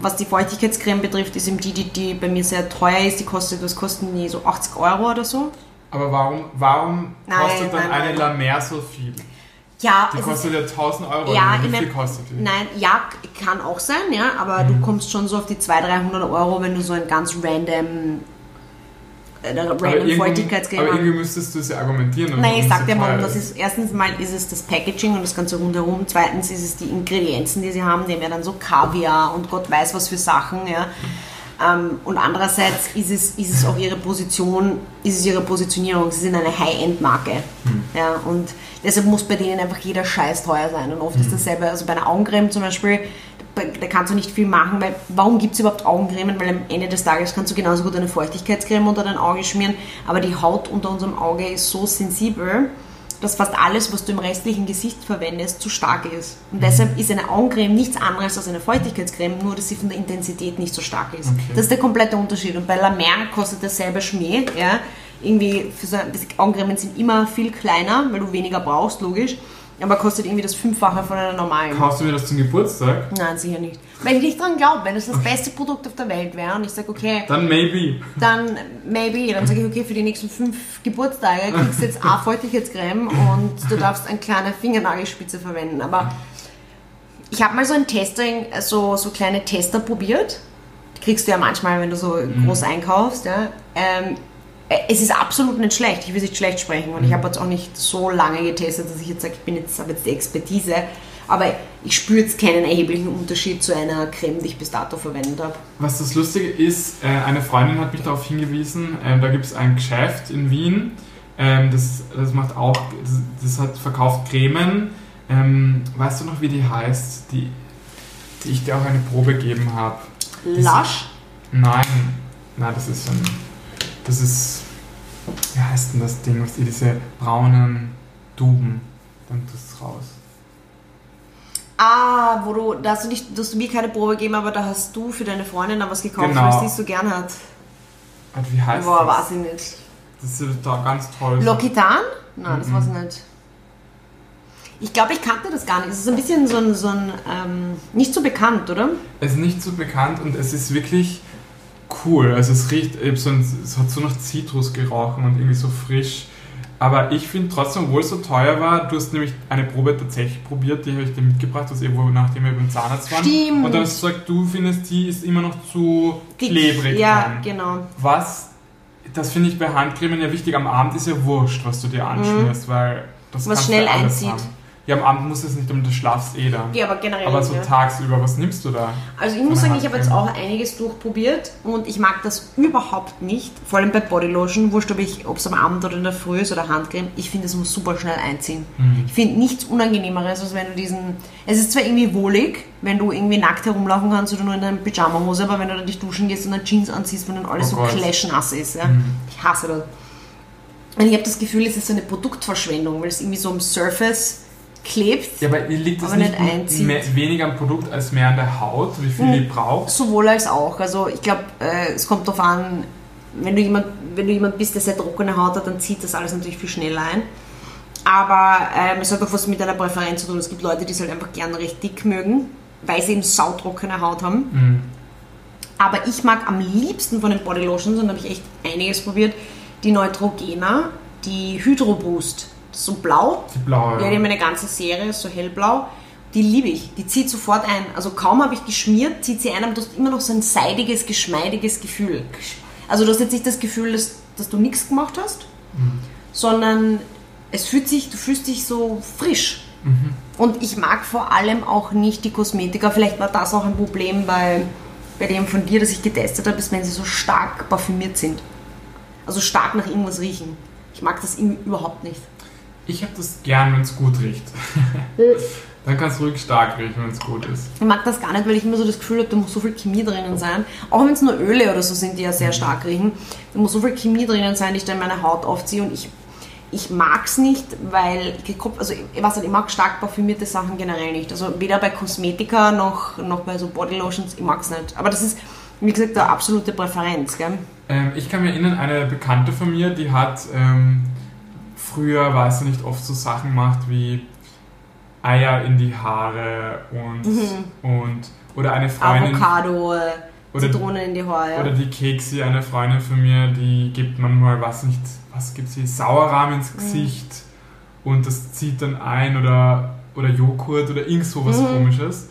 was die Feuchtigkeitscreme betrifft, ist eben die, die, die bei mir sehr teuer ist. Die kostet, was kosten die? So 80 Euro oder so. Aber warum, warum Nein, kostet dann nein, eine nein. La Mer so viel? Ja, Die kostet ja 1000 Euro. Ja, wie viel mein- kostet die? Nein, ja, kann auch sein, ja, aber du kommst schon so auf die 200, 300 Euro, wenn du so ein ganz random, random irgendwie, Feuchtigkeitscreme aber irgendwie müsstest du es ja argumentieren. Nein, ich warum sag dir teuer das ist erstens mal ist es das Packaging und das Ganze rundherum. Zweitens ist es die Ingredienzen, die sie haben, die haben ja dann so Kaviar und Gott weiß was für Sachen, ja. Ähm, und andererseits ist es, ist es auch ihre Position, ist es ihre Positionierung. Sie sind eine High-End-Marke. Ja, und deshalb muss bei denen einfach jeder Scheiß teuer sein. Und oft ist dasselbe, also bei einer Augencreme zum Beispiel, da da kannst du nicht viel machen, weil warum gibt es überhaupt Augencremen? Weil am Ende des Tages kannst du genauso gut eine Feuchtigkeitscreme unter dein Auge schmieren, aber die Haut unter unserem Auge ist so sensibel, dass fast alles, was du im restlichen Gesicht verwendest, zu stark ist. Und deshalb ist eine Augencreme nichts anderes als eine Feuchtigkeitscreme, nur dass sie von der Intensität nicht so stark ist. Okay. Das ist der komplette Unterschied. Und bei La Mer kostet derselbe Schmäh. Ja? Irgendwie, für so, die Augencremen sind immer viel kleiner, weil du weniger brauchst, logisch. Aber kostet irgendwie das Fünffache von einer normalen. Kaufst du mir das zum Geburtstag? Nein, sicher nicht. Wenn ich nicht dran glaube, wenn es das beste Produkt auf der Welt wäre und ich sage, okay, Dann maybe. dann maybe, dann sage ich, okay, für die nächsten fünf Geburtstage kriegst du jetzt eine Feuchtigkeitscreme und du darfst eine kleine Fingernagelspitze verwenden. Aber ich habe mal so ein Testing, so, so kleine Tester probiert. Die kriegst du ja manchmal, wenn du so groß einkaufst. Ja. Ähm, äh, es ist absolut nicht schlecht. Ich will nicht schlecht sprechen und ich habe jetzt auch nicht so lange getestet, dass ich jetzt sage, ich bin jetzt, habe jetzt die Expertise. Aber ich spüre jetzt keinen erheblichen Unterschied zu einer Creme, die ich bis dato verwendet habe. Was das Lustige ist, äh, eine Freundin hat mich darauf hingewiesen, ähm, da gibt es ein Geschäft in Wien, ähm, das, das macht auch, das, das hat verkauft Cremen. Ähm, weißt du noch, wie die heißt, die, die ich dir auch eine Probe gegeben habe? Lush? Nein, nein, das ist ein, das ist, wie heißt denn das Ding, was die diese braunen Duben, dann tust du es raus. Ah, wo du, da hast du nicht, du hast mir keine Probe gegeben, aber da hast du für deine Freundin da was gekauft, Genau. weil sie so gern hat. Und wie heißt Boah, das? weiß ich nicht. Das ist da ganz toll. L'Occitane? Nein, das Mhm. war's nicht. Ich glaube, ich kannte das gar nicht. Es ist ein bisschen so ein, so ein ähm, nicht so bekannt, oder? Es ist nicht so bekannt und es ist wirklich cool. Also es riecht, eben so ein, es hat so nach Zitrus gerochen und irgendwie so frisch. Aber ich finde trotzdem, obwohl es so teuer war, du hast nämlich eine Probe tatsächlich probiert, die habe ich dir mitgebracht, was irgendwo nachdem wir beim Zahnarzt waren. Stimmt. Und dann hast du gesagt, du findest, die ist immer noch zu Dick. klebrig. Ja, dran. genau. Was, das finde ich bei Handcremen ja wichtig, am Abend ist ja wurscht, was du dir anschmierst, weil das Mhm. Was schnell einzieht. Haben. Ja, am Abend musst du es nicht, damit du schlafst eh dann. Ja, aber generell. Aber so ja. tagsüber, was nimmst du da? Also ich muss sagen, ich habe jetzt auch einiges durchprobiert und ich mag das überhaupt nicht. Vor allem bei Bodylotion, wurscht ob ich, ob es am Abend oder in der Früh ist oder Handcreme, ich finde, es muss super schnell einziehen. Mhm. Ich finde nichts Unangenehmeres, als wenn du diesen. Es ist zwar irgendwie wohlig, wenn du irgendwie nackt herumlaufen kannst oder nur in deiner Pyjama-Hose, aber wenn du dann dich duschen gehst und dann Jeans anziehst, wenn dann alles Oh so clashnass ist. Ja? Mhm. Ich hasse das. Und ich habe das Gefühl, es ist so eine Produktverschwendung, weil es irgendwie so am Surface klebt. Ja, aber liegt es Aber nicht, nicht einzieht. mehr, weniger am Produkt als mehr an der Haut, wie viel Mhm. die braucht? Sowohl als auch. Also ich glaube, äh, es kommt darauf an, wenn du, jemand, wenn du jemand bist, der sehr trockene Haut hat, dann zieht das alles natürlich viel schneller ein. Aber ähm, es hat auch was mit deiner Präferenz zu tun. Es gibt Leute, die es halt einfach gern recht dick mögen, weil sie eben sautrockene Haut haben. Mhm. Aber ich mag am liebsten von den Bodylotions, und da habe ich echt einiges probiert, die Neutrogena, die Hydro Boost. So blau, Die blaue. ja, die haben eine ganze Serie, so hellblau. Die liebe ich. Die zieht sofort ein. Also kaum habe ich geschmiert, zieht sie ein, aber du hast immer noch so ein seidiges, geschmeidiges Gefühl. Also du hast jetzt nicht das Gefühl, dass, dass du nichts gemacht hast, sondern es fühlt sich, du fühlst dich so frisch. Und ich mag vor allem auch nicht die Kosmetika. Vielleicht war das auch ein Problem bei, bei dem von dir, das ich getestet habe, ist, wenn sie so stark parfümiert sind. Also stark nach irgendwas riechen. Ich mag das überhaupt nicht. Ich habe das gern, wenn es gut riecht. Dann kann es ruhig stark riechen, wenn es gut ist. Ich mag das gar nicht, weil ich immer so das Gefühl habe, da muss so viel Chemie drinnen sein. Auch wenn es nur Öle oder so sind, die ja sehr stark riechen. Da muss so viel Chemie drinnen sein, die ich dann in meine Haut aufziehe. Und ich, ich mag es nicht, weil ich, also ich weiß nicht, ich mag stark parfümierte Sachen generell nicht. Also weder bei Kosmetika noch, noch bei so Bodylotions, ich mag es nicht. Aber das ist, wie gesagt, eine absolute Präferenz. Gell? Ähm, ich kann mir erinnern, eine Bekannte von mir, die hat ähm, früher, weiß ich nicht, oft so Sachen gemacht wie Eier in die Haare und, und oder eine Freundin Avocado, Oder- Zitronen in die Haare. oder die Keksi, eine Freundin von mir, die gibt manchmal, was nicht, was gibt sie, Sauerrahm ins Gesicht und das zieht dann ein oder, oder Joghurt oder irgend sowas komisches.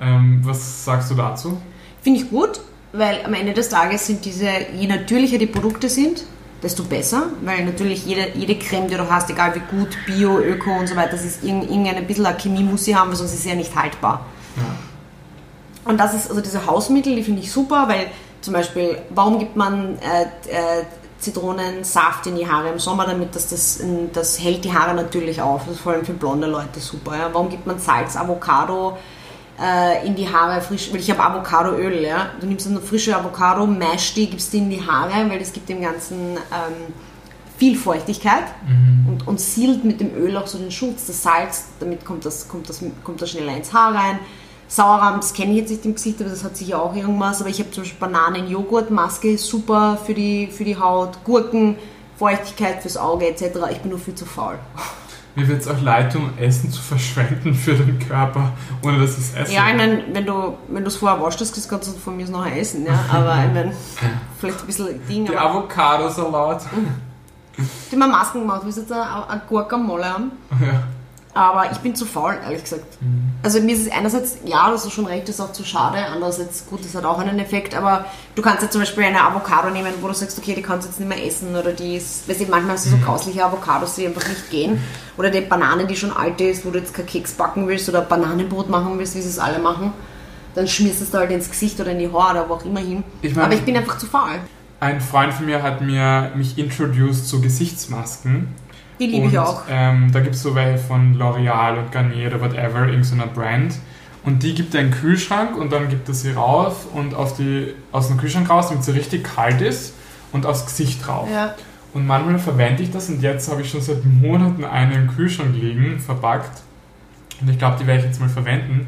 Ähm, was sagst du dazu? Finde ich gut, weil am Ende des Tages sind diese, je natürlicher die Produkte sind, desto besser, weil natürlich jede, jede Creme, die du hast, egal wie gut, Bio, Öko und so weiter, das ist irgend- irgendeine bisschen Chemie muss sie haben, weil sonst ist sie ja nicht haltbar. Ja. Und das ist, also diese Hausmittel, die finde ich super, weil zum Beispiel, warum gibt man äh, äh, Zitronensaft in die Haare im Sommer, damit das, das, das hält die Haare natürlich auf. Das ist vor allem für blonde Leute super. Ja? Warum gibt man Salz, Avocado in die Haare frisch? Weil ich habe Avocadoöl. Ja? Du nimmst eine frische Avocado, mashst die, gibst die in die Haare, weil das gibt dem Ganzen ähm, viel Feuchtigkeit und, und sealt mit dem Öl auch so den Schutz. Das Salz, damit kommt das, kommt das, kommt das schneller ins Haar rein. Sauerrahm, das kenne ich jetzt nicht im Gesicht, aber das hat sicher auch irgendwas. Aber ich habe zum Beispiel Bananen-Joghurt-Maske, super für die, für die Haut. Gurken, Feuchtigkeit fürs Auge etc. Ich bin nur viel zu faul. Mir wird es auch leid tun, Essen zu verschwenden für den Körper, ohne dass es esse. Ja, ich meine, wenn du wenn du es vorher wascht hast, kannst du von mir noch essen, ja. Aber ich meine, vielleicht ein bisschen Ding. Die Avocadosalat. die haben Masken gemacht, wir jetzt eine, eine Gurkenmolle haben. Ja. Aber ich bin zu faul, ehrlich gesagt. Mhm. Also mir ist es einerseits, ja, das ist schon recht, das ist auch zu schade. Andererseits, gut, das hat auch einen Effekt. Aber du kannst jetzt zum Beispiel eine Avocado nehmen, wo du sagst, okay, die kannst du jetzt nicht mehr essen. Oder die ist, weißt du, manchmal hast du so grausliche Avocados, die einfach nicht gehen. Oder die Banane, die schon alt ist, wo du jetzt kein Keks backen willst oder Bananenbrot machen willst, wie sie es alle machen. Dann schmierst du es da halt ins Gesicht oder in die Haare oder wo auch immer hin. Ich mein- aber ich bin einfach zu faul. Ein Freund von mir hat mir mich introduced zu Gesichtsmasken. Die liebe ich auch. Ähm, da gibt es so welche von L'Oreal und Garnier oder whatever, irgendeiner Brand. Und die gibt in den Kühlschrank und dann gibt er sie rauf und auf die, aus dem Kühlschrank raus, damit sie richtig kalt ist und aufs Gesicht drauf. Ja. Und manchmal verwende ich das und jetzt habe ich schon seit Monaten eine im Kühlschrank liegen, verpackt. Und ich glaube, die werde ich jetzt mal verwenden.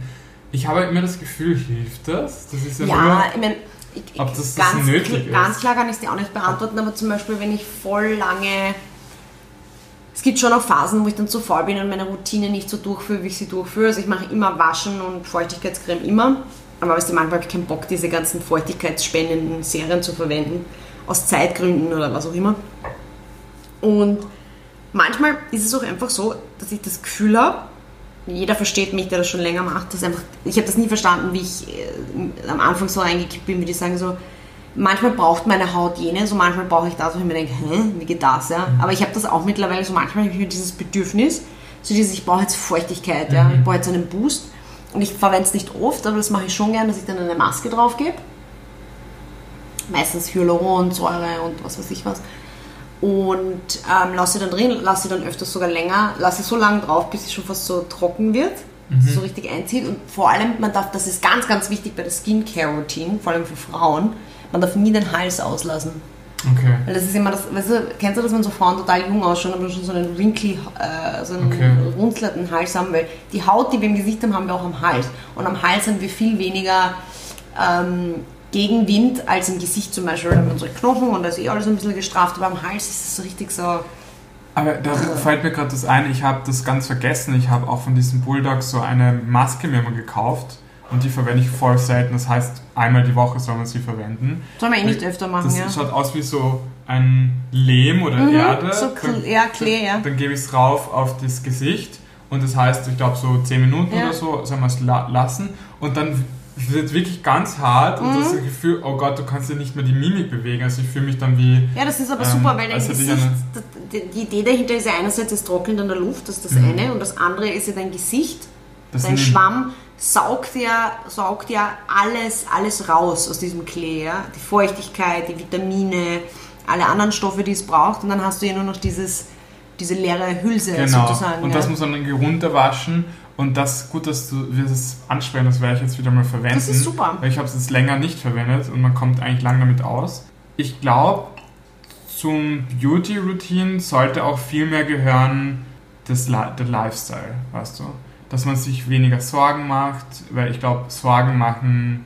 Ich habe immer das Gefühl, hilft das? Das ist ja, Ja, nur, ich meine, ich, Ob das- das ganz, nötig ist. ganz klar kann ich es dir auch nicht beantworten, aber zum Beispiel, wenn ich voll lange. Es gibt schon auch Phasen, wo ich dann zu faul bin und meine Routine nicht so durchführe, wie ich sie durchführe. Also ich mache immer Waschen und Feuchtigkeitscreme immer. Aber weißt du, manchmal habe ich keinen Bock, diese ganzen feuchtigkeitsspendenden Serien zu verwenden. Aus Zeitgründen oder was auch immer. Und manchmal ist es auch einfach so, dass ich das Gefühl habe, jeder versteht mich, der das schon länger macht, dass einfach, ich habe das nie verstanden, wie ich äh, am Anfang so reingekippt bin, wie die sagen so, manchmal braucht meine Haut jene, so manchmal brauche ich das, wo ich mir denke, hä, wie geht das, ja? Aber ich habe das auch mittlerweile, so manchmal habe ich mir dieses Bedürfnis, so dieses, ich brauche jetzt Feuchtigkeit, ja, ich brauche jetzt einen Boost. Und ich verwende es nicht oft, aber das mache ich schon gern, dass ich dann eine Maske drauf gebe. Meistens Hyaluronsäure und was weiß ich was. Und ähm, lasse sie dann drin, lasse sie dann öfters sogar länger, lasse sie so lange drauf, bis sie schon fast so trocken wird, sie so richtig einzieht. Und vor allem, man darf, das ist ganz, ganz wichtig bei der Skincare-Routine, vor allem für Frauen, man darf nie den Hals auslassen. Okay. Weil das ist immer das, weißt du, kennst du das, wenn so Frauen total jung ausschauen, aber schon so einen wrinkly, äh, so einen Okay. runzlerten Hals haben, weil die Haut, die wir im Gesicht haben, haben wir auch am Hals. Und am Hals haben wir viel weniger ähm, Gegenwind als im Gesicht zum Beispiel. Da haben wir unsere Knochen und da ist eh alles ein bisschen gestraft, aber am Hals ist es so richtig so. Aber da fällt mir gerade das ein, ich habe das ganz vergessen. Ich habe auch von diesem Bulldog so eine Maske mir mal gekauft und die verwende ich voll selten. Das heißt, einmal die Woche soll man sie verwenden. Soll man eh nicht öfter machen, Das ja. schaut aus wie so ein Lehm oder Erde. so dann, ja, Klee, ja. Dann gebe ich es rauf auf das Gesicht und das heißt, ich glaube so 10 Minuten Ja. oder so soll man es la lassen und dann wird wirklich ganz hart und Mhm. das Gefühl, oh Gott, du kannst ja nicht mehr die Mimik bewegen. Also ich fühle mich dann wie Ja, das ist aber Ähm, super, weil dein Gesicht, die, die Idee dahinter ist ja einerseits, es trocknet an der Luft, das ist das Mhm. eine, und das andere ist ja dein Gesicht, das dein Schwamm saugt ja, saugt ja alles, alles raus aus diesem Klee, ja? die Feuchtigkeit, die Vitamine, alle anderen Stoffe, die es braucht, und dann hast du ja nur noch dieses, diese leere Hülse Genau. sozusagen. Und ja? das muss man dann runterwaschen. Und das gut, dass du wir das ansprechen, das werde ich jetzt wieder mal verwenden. Das ist super. Weil ich habe es jetzt länger nicht verwendet und man kommt eigentlich lang damit aus. Ich glaube, zum Beauty-Routine sollte auch viel mehr gehören das der Lifestyle, weißt du? Dass man sich weniger Sorgen macht, weil ich glaube, Sorgen machen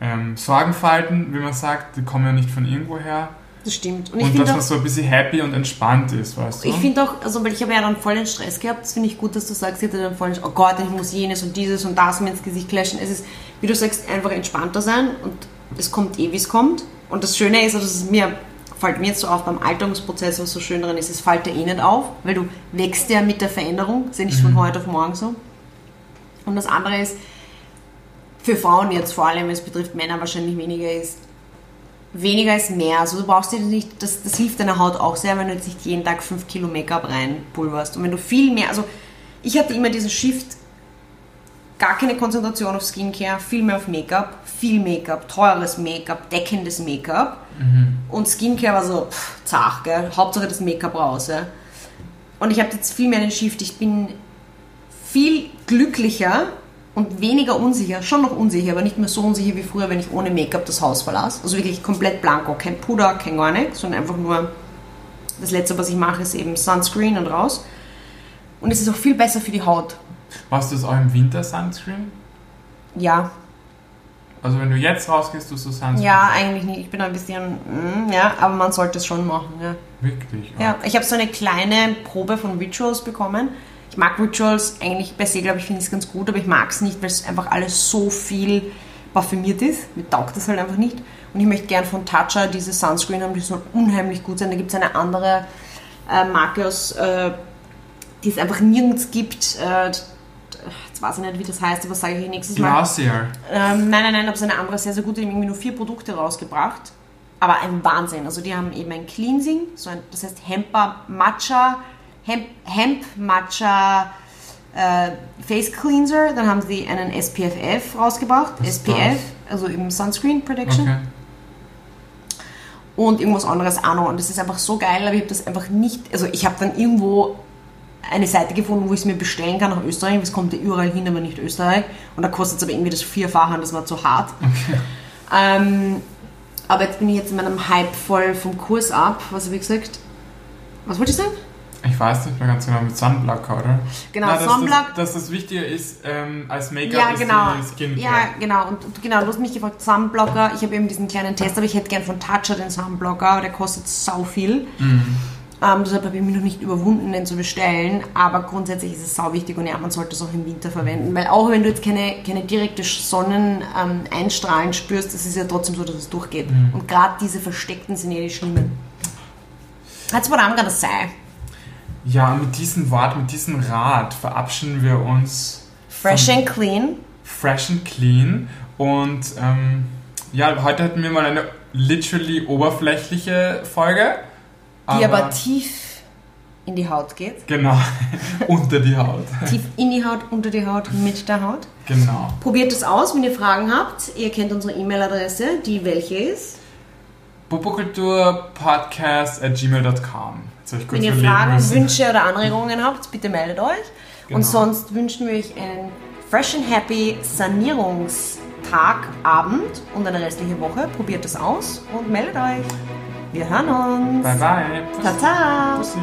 ähm, Sorgenfalten, wie man sagt, die kommen ja nicht von irgendwo her. Das stimmt. Und ich Und, dass auch, man so ein bisschen happy und entspannt ist, weißt du? Ich finde auch, also weil ich habe ja dann voll den Stress gehabt, das finde ich gut, dass du sagst, ich hatte dann voll, oh Gott, ich muss jenes und dieses und das mir ins Gesicht klatschen. Es ist, wie du sagst, einfach entspannter sein und es kommt eh, wie es kommt. Und das Schöne ist, also das ist mir, fällt mir jetzt so auf beim Alterungsprozess, was so schön dran ist, es fällt dir eh nicht auf, weil du wächst ja mit der Veränderung, ist ja nicht von heute auf morgen so. Und das andere ist, für Frauen jetzt vor allem, es betrifft Männer wahrscheinlich weniger, ist, weniger ist mehr. Also du brauchst dir nicht, das, das hilft deiner Haut auch sehr, wenn du jetzt nicht jeden Tag 5 Kilo Make-up reinpulverst. Und wenn du viel mehr, also ich hatte immer diesen Shift, gar keine Konzentration auf Skincare, viel mehr auf Make-up, viel Make-up, teures Make-up, deckendes Make-up. Und Skincare war so pff, zach, gell? Hauptsache das Make-up raus. Ja? Und ich habe jetzt viel mehr den Shift. Ich bin viel glücklicher und weniger unsicher, schon noch unsicher, aber nicht mehr so unsicher wie früher, wenn ich ohne Make-up das Haus verlasse. Also wirklich komplett blanko, kein Puder, kein gar nichts, sondern einfach nur das Letzte, was ich mache, ist eben Sunscreen und raus. Und es ist auch viel besser für die Haut. Machst du das auch im Winter Sunscreen? Ja. Also wenn du jetzt rausgehst, tust du Sunscreen? Ja, eigentlich nicht. Ich bin ein bisschen, mm, ja, aber man sollte es schon machen, ja. Wirklich? Ja, ich habe so eine kleine Probe von Rituals bekommen. Ich mag Rituals eigentlich per se, glaube ich, finde ich es ganz gut, aber ich mag es nicht, weil es einfach alles so viel parfümiert ist. Mir taugt das halt einfach nicht. Und ich möchte gern von Tatcha diese Sunscreen haben, die soll unheimlich gut sein. Da gibt es eine andere äh, Marke aus, äh, die es einfach nirgends gibt. Äh, jetzt weiß ich nicht, wie das heißt, aber sage ich nächstes Mal. Glacier. Ähm, nein, nein, nein, aber es ist eine andere, sehr, sehr gute. Die haben irgendwie nur vier Produkte rausgebracht. Aber ein Wahnsinn. Also die haben eben ein Cleansing, so ein, das heißt Hemper Matcha, Hemp, Hemp Matcha äh, Face Cleanser. Dann haben sie einen SPFF rausgebracht. Was SPF, also eben Sunscreen Protection. Okay. Und irgendwas anderes auch noch. Und das ist einfach so geil, aber ich habe das einfach nicht. Also ich habe dann irgendwo eine Seite gefunden, wo ich es mir bestellen kann nach Österreich. Es kommt ja überall hin, aber nicht Österreich. Und da kostet es aber irgendwie das Vierfache und das war zu hart. Ähm, aber jetzt bin ich jetzt in meinem Hype voll vom Kurs ab. Was habe ich gesagt? Was wollte ich sagen? Ich weiß nicht mehr ganz genau, mit Sunblocker, oder? Genau, Na, dass Sunblock. Das, dass das Wichtige ist, ähm, als Make-up Ja, genau. Skincare. Ja, genau. Und und genau, du hast mich gefragt, Sunblocker. Ich habe eben diesen kleinen Test, aber ich hätte gern von Tatcha den Sunblocker, aber der kostet sau viel. Mhm. Ähm, deshalb habe ich mich noch nicht überwunden, den zu bestellen. Aber grundsätzlich ist es sau wichtig und ja, man sollte es auch im Winter verwenden. Weil auch wenn du jetzt keine, keine direkte Sonneneinstrahlen ähm, spürst, es ist ja trotzdem so, dass es durchgeht. Mhm. Und gerade diese versteckten sind ja die schlimmen. What I'm gonna say. Ja, mit diesem Wort, mit diesem Rat verabschieden wir uns Fresh and clean. fresh and clean. Und ähm, ja, heute hatten wir mal eine literally oberflächliche Folge. Die aber tief in die Haut geht. Genau, unter die Haut. Tief in die Haut, unter die Haut, mit der Haut. Genau. Probiert es aus, wenn ihr Fragen habt. Ihr kennt unsere E-Mail-Adresse, die welche ist. Popokulturpodcast at gmail.com. Wenn ihr Fragen, müssen. Wünsche oder Anregungen habt, bitte meldet euch. Genau. Und sonst wünschen wir euch einen fresh and happy Sanierungstag, Abend und eine restliche Woche. Probiert es aus und meldet euch. Wir hören uns. Bye bye. Tata. Pussy.